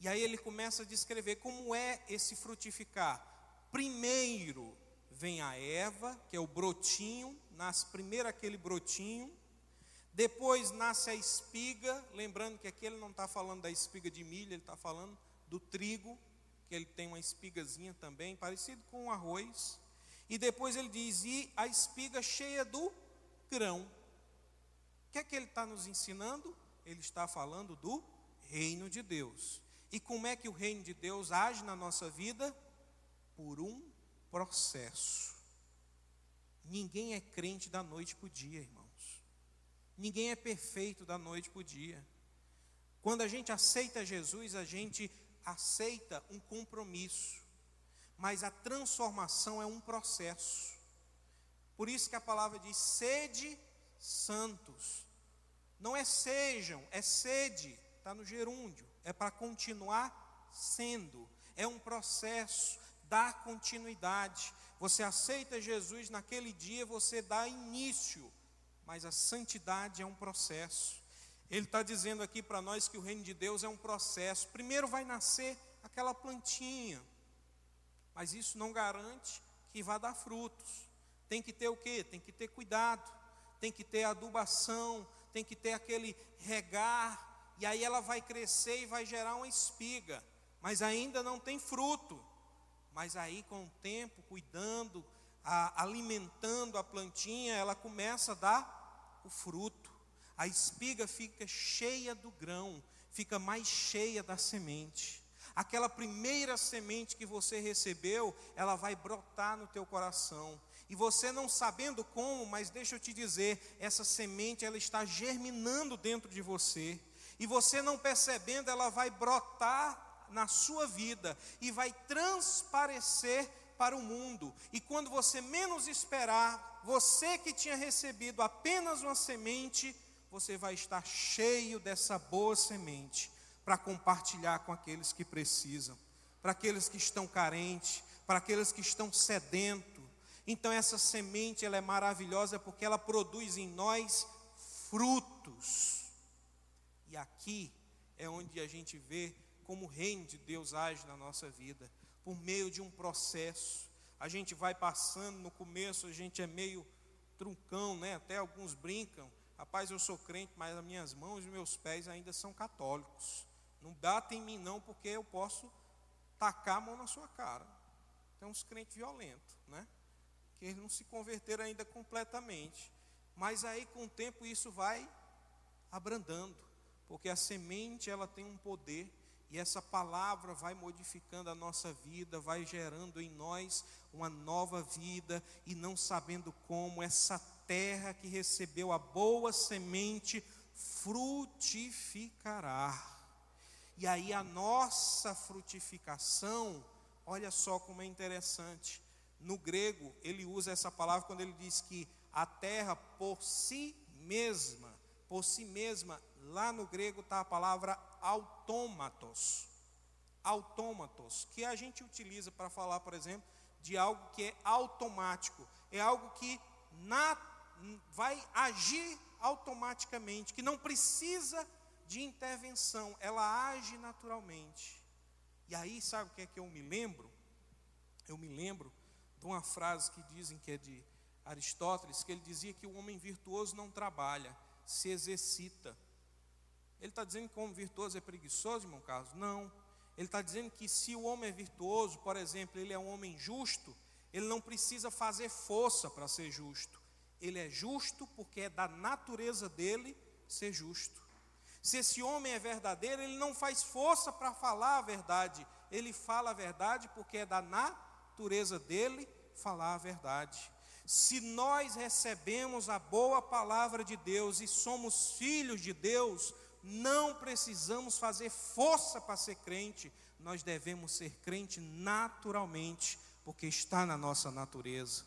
E aí ele começa a descrever como é esse frutificar. Primeiro vem a erva, que é o brotinho, nasce primeiro aquele brotinho, Depois nasce a espiga, lembrando que aqui ele não está falando da espiga de milho, ele está falando do trigo, que ele tem uma espigazinha também, parecido com o arroz. E depois ele diz: e a espiga cheia do grão. O que é que ele está nos ensinando? Ele está falando do reino de Deus. E como é que o reino de Deus age na nossa vida? Por um processo. Ninguém é crente da noite para o dia, irmãos. Ninguém é perfeito da noite para o dia. Quando a gente aceita Jesus, a gente aceita um compromisso, mas a transformação é um processo. Por isso que a palavra diz: sede santos. Não é sejam, é sede, está no gerúndio, é para continuar sendo, é um processo, dá continuidade. Você aceita Jesus naquele dia, você dá início, mas a santidade é um processo. Ele está dizendo aqui para nós que o reino de Deus é um processo. Primeiro vai nascer aquela plantinha, mas isso não garante que vá dar frutos. Tem que ter o quê? Tem que ter cuidado, tem que ter adubação, tem que ter aquele regar, e aí ela vai crescer e vai gerar uma espiga, mas ainda não tem fruto. Mas aí com o tempo, cuidando, a, alimentando a plantinha, ela começa a dar o fruto a espiga fica cheia do grão, fica mais cheia da semente. Aquela primeira semente que você recebeu, ela vai brotar no teu coração. E você não sabendo como, mas deixa eu te dizer, essa semente ela está germinando dentro de você. E você não percebendo, ela vai brotar na sua vida e vai transparecer para o mundo. E quando você menos esperar, você que tinha recebido apenas uma semente, você vai estar cheio dessa boa semente para compartilhar com aqueles que precisam, para aqueles que estão carentes, para aqueles que estão sedentos. Então essa semente ela é maravilhosa porque ela produz em nós frutos. E aqui é onde a gente vê como o reino de Deus age na nossa vida, por meio de um processo. A gente vai passando, no começo a gente é meio truncão, né? Até alguns brincam Rapaz, eu sou crente, mas as minhas mãos e meus pés ainda são católicos. Não bata em mim não, porque eu posso tacar a mão na sua cara. Tem uns crentes violentos, né? Que eles não se converteram ainda completamente. Mas aí com o tempo isso vai abrandando, porque a semente ela tem um poder e essa palavra vai modificando a nossa vida, vai gerando em nós uma nova vida e não sabendo como essa terra que recebeu a boa semente frutificará. E aí a nossa frutificação, olha só como é interessante. No grego, ele usa essa palavra quando ele diz que a terra por si mesma, por si mesma, lá no grego está a palavra autômatos. Autômatos, que a gente utiliza para falar, por exemplo, de algo que é automático, é algo que naturalmente vai agir automaticamente, que não precisa de intervenção, ela age naturalmente. E aí, sabe o que é que eu me lembro? Eu me lembro de uma frase que dizem que é de Aristóteles, que ele dizia que o homem virtuoso não trabalha, se exercita. Ele está dizendo que o homem virtuoso é preguiçoso, irmão Carlos? Não. Ele está dizendo que se o homem é virtuoso, por exemplo, ele é um homem justo, ele não precisa fazer força para ser justo ele é justo porque é da natureza dele ser justo. Se esse homem é verdadeiro, ele não faz força para falar a verdade, ele fala a verdade porque é da natureza dele falar a verdade. Se nós recebemos a boa palavra de Deus e somos filhos de Deus, não precisamos fazer força para ser crente, nós devemos ser crente naturalmente, porque está na nossa natureza.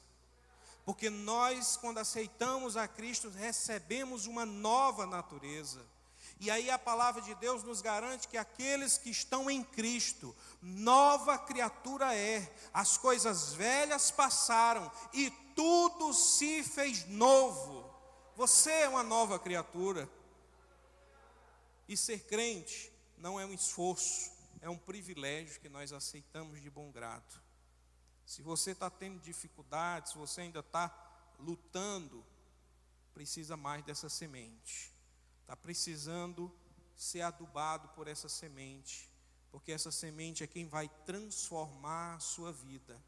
Porque nós, quando aceitamos a Cristo, recebemos uma nova natureza. E aí a palavra de Deus nos garante que aqueles que estão em Cristo, nova criatura é, as coisas velhas passaram e tudo se fez novo. Você é uma nova criatura. E ser crente não é um esforço, é um privilégio que nós aceitamos de bom grado. Se você está tendo dificuldades, se você ainda está lutando, precisa mais dessa semente. Está precisando ser adubado por essa semente, porque essa semente é quem vai transformar a sua vida.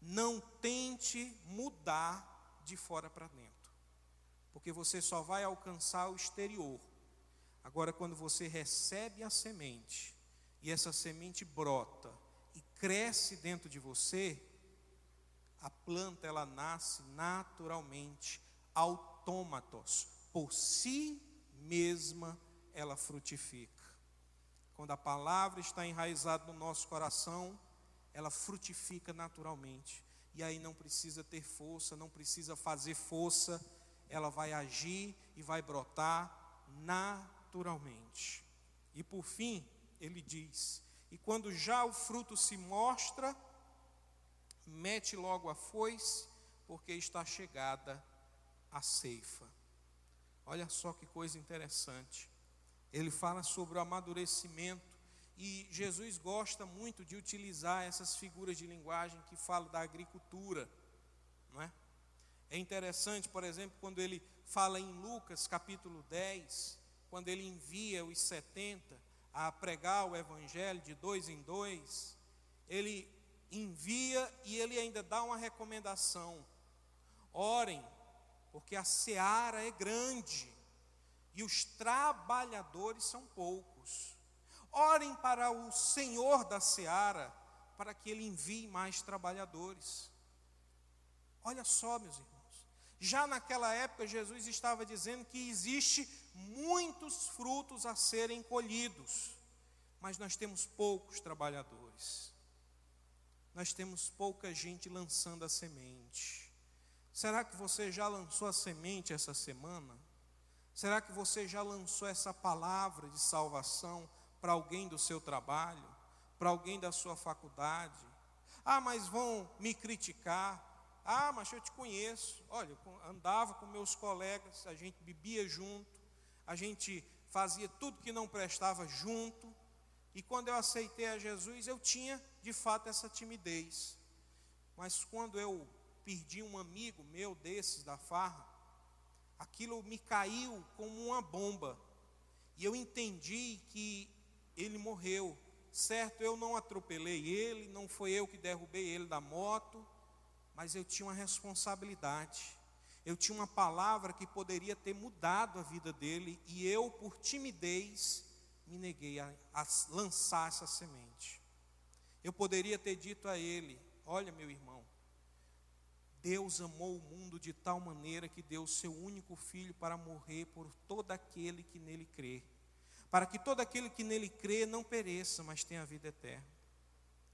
Não tente mudar de fora para dentro, porque você só vai alcançar o exterior. Agora, quando você recebe a semente, e essa semente brota e cresce dentro de você, a planta ela nasce naturalmente, autômatos, por si mesma ela frutifica. Quando a palavra está enraizada no nosso coração, ela frutifica naturalmente. E aí não precisa ter força, não precisa fazer força, ela vai agir e vai brotar naturalmente. E por fim, ele diz: E quando já o fruto se mostra, mete logo a foice, porque está chegada a ceifa. Olha só que coisa interessante. Ele fala sobre o amadurecimento e Jesus gosta muito de utilizar essas figuras de linguagem que falam da agricultura, não é? É interessante, por exemplo, quando ele fala em Lucas capítulo 10, quando ele envia os 70 a pregar o evangelho de dois em dois, ele envia e ele ainda dá uma recomendação: orem, porque a seara é grande e os trabalhadores são poucos. Orem para o Senhor da seara, para que ele envie mais trabalhadores. Olha só, meus irmãos. Já naquela época, Jesus estava dizendo que existe muitos frutos a serem colhidos, mas nós temos poucos trabalhadores. Nós temos pouca gente lançando a semente. Será que você já lançou a semente essa semana? Será que você já lançou essa palavra de salvação para alguém do seu trabalho, para alguém da sua faculdade? Ah, mas vão me criticar. Ah, mas eu te conheço. Olha, eu andava com meus colegas, a gente bebia junto, a gente fazia tudo que não prestava junto. E quando eu aceitei a Jesus, eu tinha de fato essa timidez. Mas quando eu perdi um amigo meu desses da farra, aquilo me caiu como uma bomba. E eu entendi que ele morreu. Certo, eu não atropelei ele, não foi eu que derrubei ele da moto, mas eu tinha uma responsabilidade. Eu tinha uma palavra que poderia ter mudado a vida dele e eu, por timidez, me neguei a, a lançar essa semente. Eu poderia ter dito a ele: Olha, meu irmão, Deus amou o mundo de tal maneira que deu o seu único filho para morrer por todo aquele que nele crê, para que todo aquele que nele crê não pereça, mas tenha a vida eterna.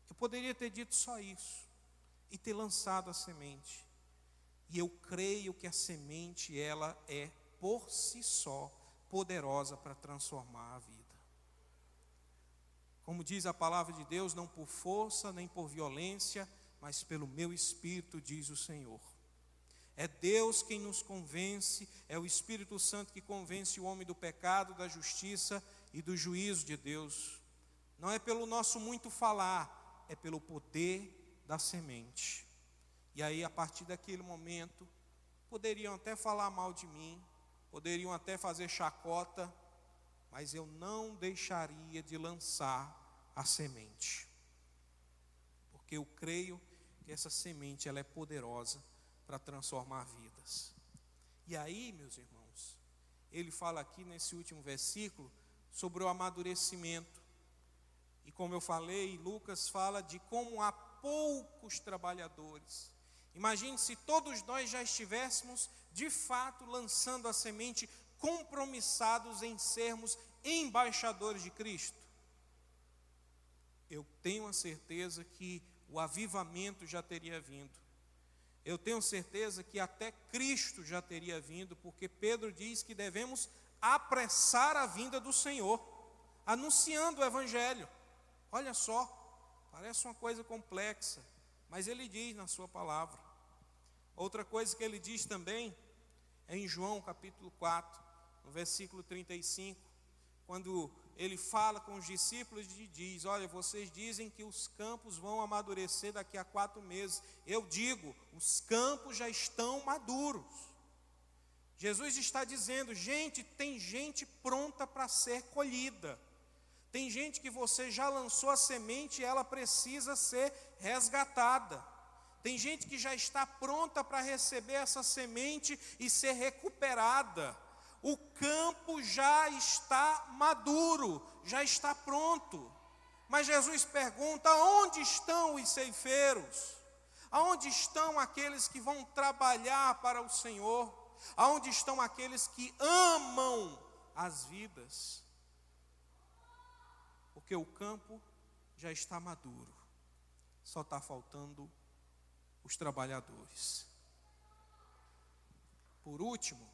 Eu poderia ter dito só isso e ter lançado a semente. E eu creio que a semente ela é por si só poderosa para transformar a vida. Como diz a palavra de Deus, não por força nem por violência, mas pelo meu espírito, diz o Senhor. É Deus quem nos convence, é o Espírito Santo que convence o homem do pecado, da justiça e do juízo de Deus. Não é pelo nosso muito falar, é pelo poder da semente. E aí, a partir daquele momento, poderiam até falar mal de mim, poderiam até fazer chacota, mas eu não deixaria de lançar a semente porque eu creio que essa semente ela é poderosa para transformar vidas. E aí, meus irmãos, ele fala aqui nesse último versículo sobre o amadurecimento. E como eu falei, Lucas fala de como há poucos trabalhadores. Imagine se todos nós já estivéssemos de fato lançando a semente, compromissados em sermos embaixadores de Cristo. Eu tenho a certeza que o avivamento já teria vindo. Eu tenho certeza que até Cristo já teria vindo, porque Pedro diz que devemos apressar a vinda do Senhor, anunciando o Evangelho. Olha só, parece uma coisa complexa, mas ele diz na sua palavra. Outra coisa que ele diz também é em João capítulo 4, no versículo 35, quando ele fala com os discípulos e diz: Olha, vocês dizem que os campos vão amadurecer daqui a quatro meses. Eu digo, os campos já estão maduros. Jesus está dizendo: gente, tem gente pronta para ser colhida. Tem gente que você já lançou a semente e ela precisa ser resgatada. Tem gente que já está pronta para receber essa semente e ser recuperada. O campo já está maduro, já está pronto. Mas Jesus pergunta: onde estão os ceifeiros? Aonde estão aqueles que vão trabalhar para o Senhor? Aonde estão aqueles que amam as vidas? Porque o campo já está maduro, só está faltando os trabalhadores. Por último,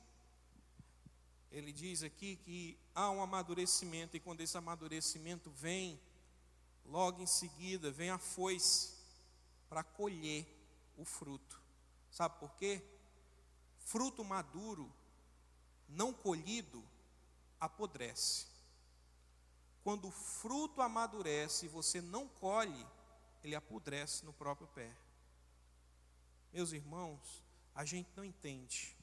ele diz aqui que há um amadurecimento, e quando esse amadurecimento vem, logo em seguida vem a foice para colher o fruto. Sabe por quê? Fruto maduro, não colhido, apodrece. Quando o fruto amadurece e você não colhe, ele apodrece no próprio pé. Meus irmãos, a gente não entende.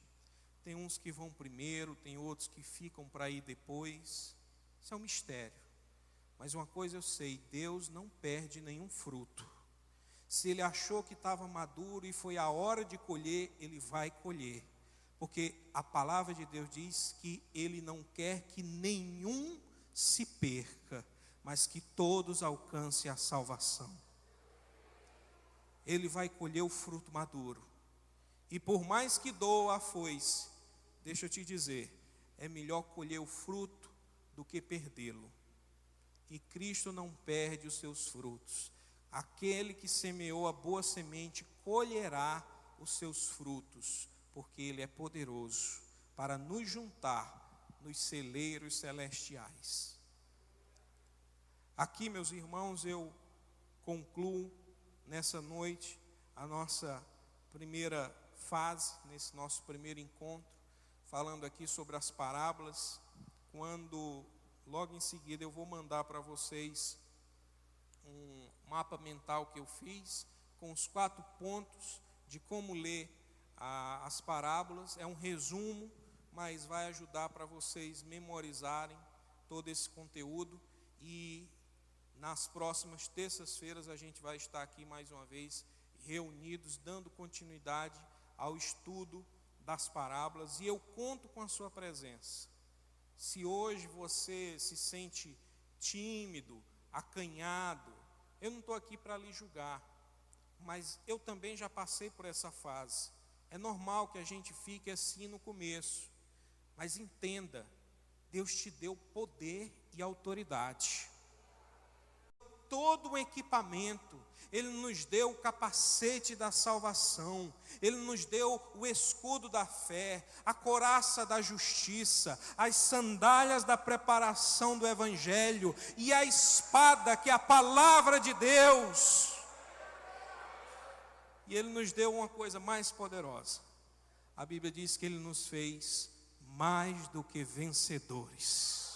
Tem uns que vão primeiro, tem outros que ficam para ir depois. Isso é um mistério. Mas uma coisa eu sei: Deus não perde nenhum fruto. Se ele achou que estava maduro e foi a hora de colher, ele vai colher. Porque a palavra de Deus diz que ele não quer que nenhum se perca, mas que todos alcancem a salvação. Ele vai colher o fruto maduro. E por mais que doa a foice, deixa eu te dizer, é melhor colher o fruto do que perdê-lo. E Cristo não perde os seus frutos. Aquele que semeou a boa semente colherá os seus frutos, porque Ele é poderoso para nos juntar nos celeiros celestiais. Aqui, meus irmãos, eu concluo nessa noite a nossa primeira fase, nesse nosso primeiro encontro, falando aqui sobre as parábolas, quando logo em seguida eu vou mandar para vocês um mapa mental que eu fiz com os quatro pontos de como ler a, as parábolas. É um resumo, mas vai ajudar para vocês memorizarem todo esse conteúdo. E nas próximas terças-feiras a gente vai estar aqui mais uma vez reunidos, dando continuidade ao estudo das parábolas. E eu conto com a sua presença. Se hoje você se sente tímido, acanhado, eu não estou aqui para lhe julgar, mas eu também já passei por essa fase. É normal que a gente fique assim no começo, mas entenda, Deus te deu poder e autoridade. Todo o equipamento, ele nos deu o capacete da salvação, Ele nos deu o escudo da fé, a coraça da justiça, as sandálias da preparação do Evangelho e a espada que é a palavra de Deus. E Ele nos deu uma coisa mais poderosa. A Bíblia diz que Ele nos fez mais do que vencedores.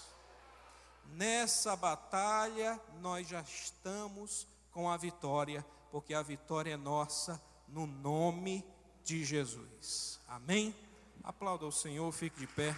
Nessa batalha nós já estamos com a vitória, porque a vitória é nossa no nome de Jesus. Amém? Aplauda o Senhor, fique de pé.